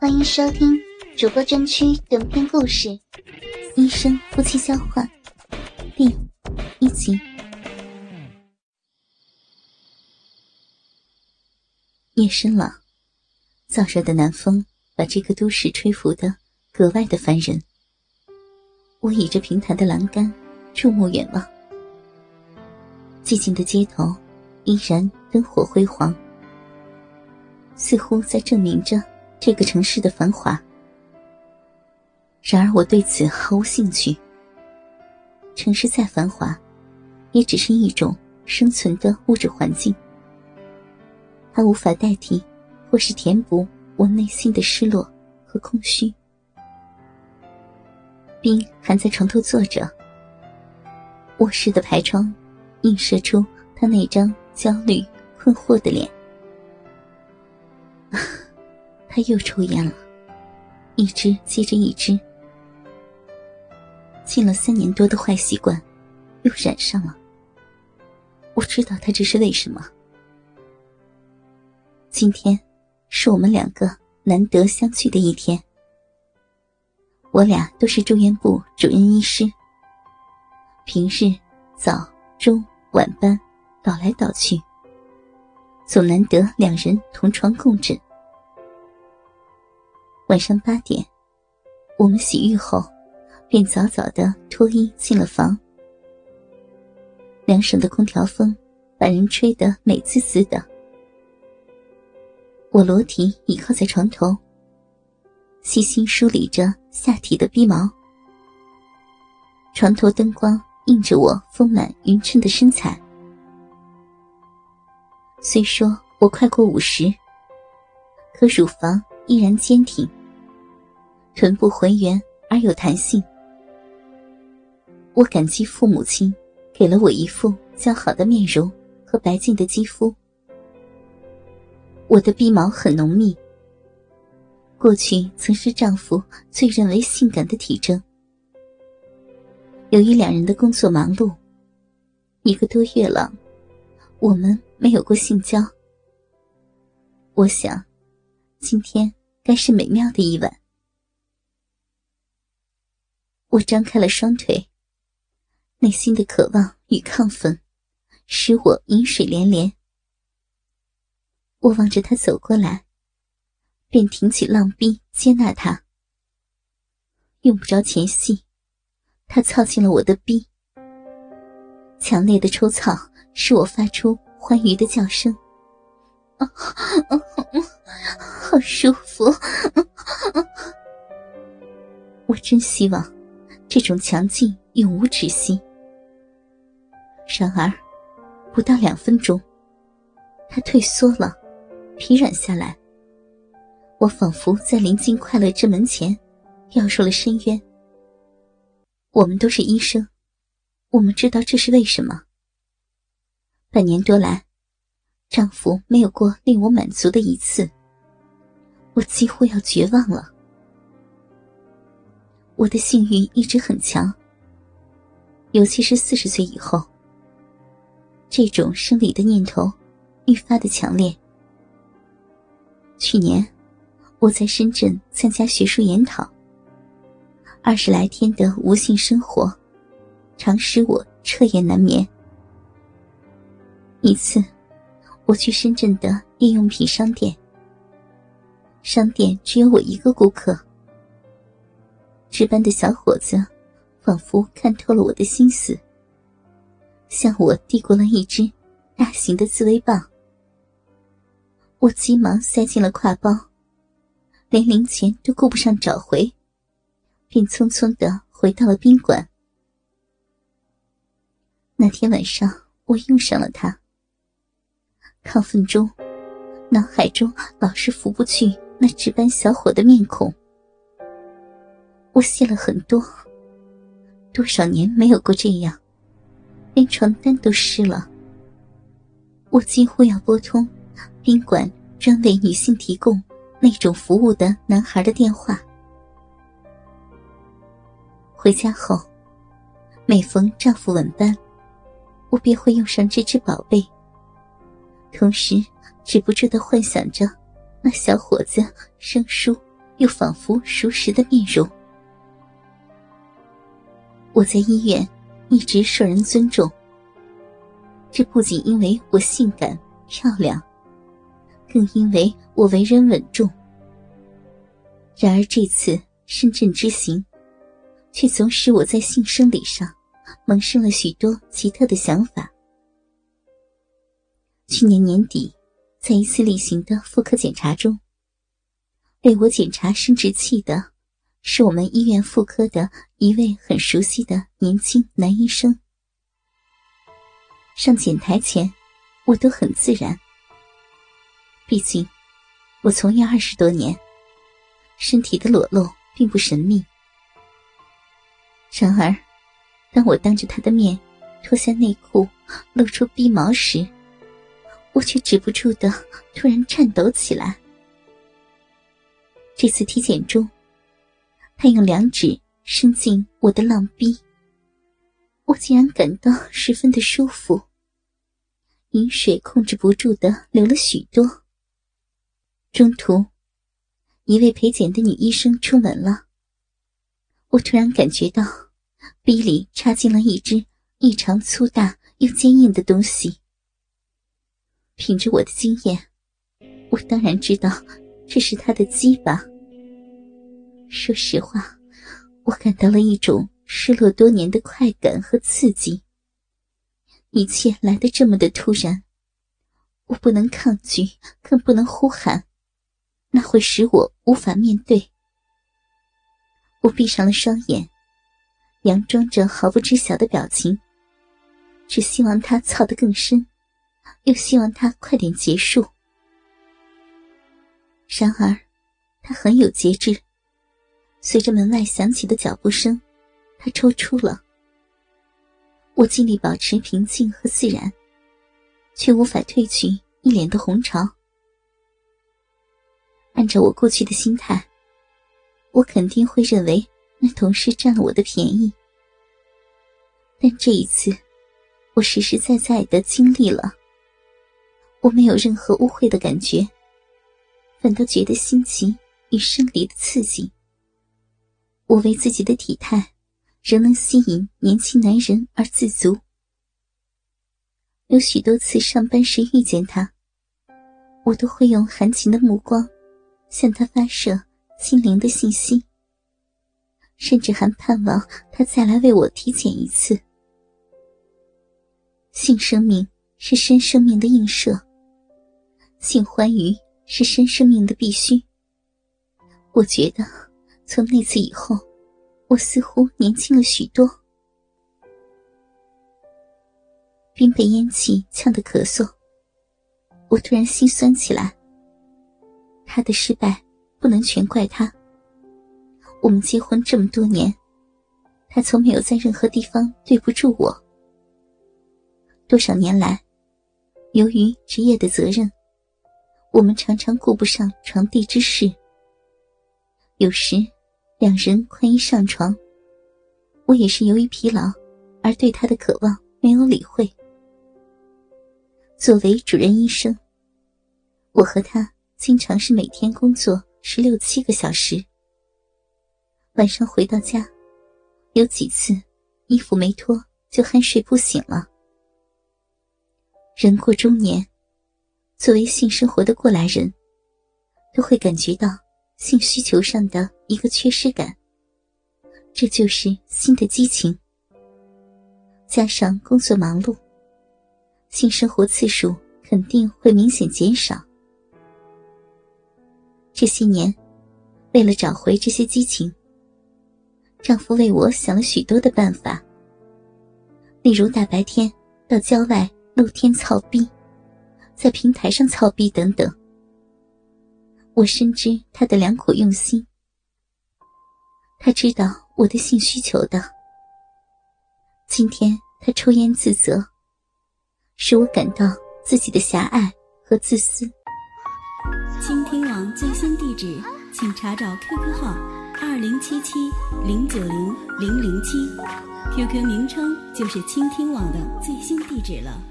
欢迎收听主播专区短篇故事《医生夫妻交换》第一集。夜深了，燥热的南风把这个都市吹拂的格外的烦人。我倚着平台的栏杆，注目远望，寂静的街头依然灯火辉煌。似乎在证明着这个城市的繁华。然而我对此毫无兴趣。城市再繁华，也只是一种生存的物质环境，它无法代替或是填补我内心的失落和空虚。冰还在床头坐着，卧室的排窗映射出他那张焦虑困惑的脸。他又抽烟了，一支接着一支，禁了三年多的坏习惯又染上了。我知道他这是为什么。今天是我们两个难得相聚的一天。我俩都是住院部主任医师，平日早、中、晚班倒来倒去。总难得两人同床共枕。晚上八点，我们洗浴后，便早早的脱衣进了房。凉爽的空调风把人吹得美滋滋的。我裸体倚靠在床头，细心梳理着下体的逼毛。床头灯光映着我丰满匀称的身材。虽说我快过五十，可乳房依然坚挺，臀部浑圆而有弹性。我感激父母亲给了我一副较好的面容和白净的肌肤。我的鼻毛很浓密，过去曾是丈夫最认为性感的体征。由于两人的工作忙碌，一个多月了，我们。没有过性交，我想，今天该是美妙的一晚。我张开了双腿，内心的渴望与亢奋，使我饮水连连。我望着他走过来，便挺起浪逼接纳他。用不着前戏，他操进了我的逼，强烈的抽草使我发出。欢愉的叫声，啊，好舒服！我真希望这种强劲永无止息。然而，不到两分钟，他退缩了，疲软下来。我仿佛在临近快乐之门前，掉入了深渊。我们都是医生，我们知道这是为什么。半年多来，丈夫没有过令我满足的一次，我几乎要绝望了。我的性欲一直很强，尤其是四十岁以后，这种生理的念头愈发的强烈。去年我在深圳参加学术研讨，二十来天的无性生活，常使我彻夜难眠。一次，我去深圳的日用品商店。商店只有我一个顾客。值班的小伙子仿佛看透了我的心思，向我递过了一支大型的自慰棒。我急忙塞进了挎包，连零钱都顾不上找回，便匆匆的回到了宾馆。那天晚上，我用上了它。亢奋中，脑海中老是浮不去那值班小伙的面孔。我谢了很多，多少年没有过这样，连床单都湿了。我几乎要拨通宾馆专为女性提供那种服务的男孩的电话。回家后，每逢丈夫晚班，我便会用上这只宝贝。同时，止不住的幻想着那小伙子生疏、又仿佛熟识的面容。我在医院一直受人尊重，这不仅因为我性感漂亮，更因为我为人稳重。然而这次深圳之行，却总使我在性生理上萌生了许多奇特的想法。去年年底，在一次例行的妇科检查中，为我检查生殖器的是我们医院妇科的一位很熟悉的年轻男医生。上检台前，我都很自然，毕竟我从业二十多年，身体的裸露并不神秘。然而，当我当着他的面脱下内裤，露出逼毛时，我却止不住的突然颤抖起来。这次体检中，他用两指伸进我的浪逼，我竟然感到十分的舒服。饮水控制不住的流了许多。中途，一位陪检的女医生出门了，我突然感觉到逼里插进了一只异常粗大又坚硬的东西。凭着我的经验，我当然知道这是他的鸡巴。说实话，我感到了一种失落多年的快感和刺激。一切来得这么的突然，我不能抗拒，更不能呼喊，那会使我无法面对。我闭上了双眼，佯装着毫不知晓的表情，只希望他操得更深。又希望他快点结束。然而，他很有节制。随着门外响起的脚步声，他抽出了。我尽力保持平静和自然，却无法褪去一脸的红潮。按照我过去的心态，我肯定会认为那同事占了我的便宜。但这一次，我实实在在的经历了。我没有任何污秽的感觉，反倒觉得新奇与生理的刺激。我为自己的体态仍能吸引年轻男人而自足。有许多次上班时遇见他，我都会用含情的目光向他发射心灵的信息，甚至还盼望他再来为我体检一次。性生命是生生命的映射。性欢愉是生生命的必须。我觉得，从那次以后，我似乎年轻了许多。边被烟气呛得咳嗽，我突然心酸起来。他的失败不能全怪他。我们结婚这么多年，他从没有在任何地方对不住我。多少年来，由于职业的责任。我们常常顾不上床地之事，有时两人宽衣上床，我也是由于疲劳而对他的渴望没有理会。作为主任医生，我和他经常是每天工作十六七个小时，晚上回到家，有几次衣服没脱就酣睡不醒了。人过中年。作为性生活的过来人，都会感觉到性需求上的一个缺失感。这就是新的激情。加上工作忙碌，性生活次数肯定会明显减少。这些年，为了找回这些激情，丈夫为我想了许多的办法，例如大白天到郊外露天操逼。在平台上操逼等等，我深知他的良苦用心。他知道我的性需求的。今天他抽烟自责，使我感到自己的狭隘和自私。倾听网最新地址，请查找 QQ 号二零七七零九零零零七，QQ 名称就是倾听网的最新地址了。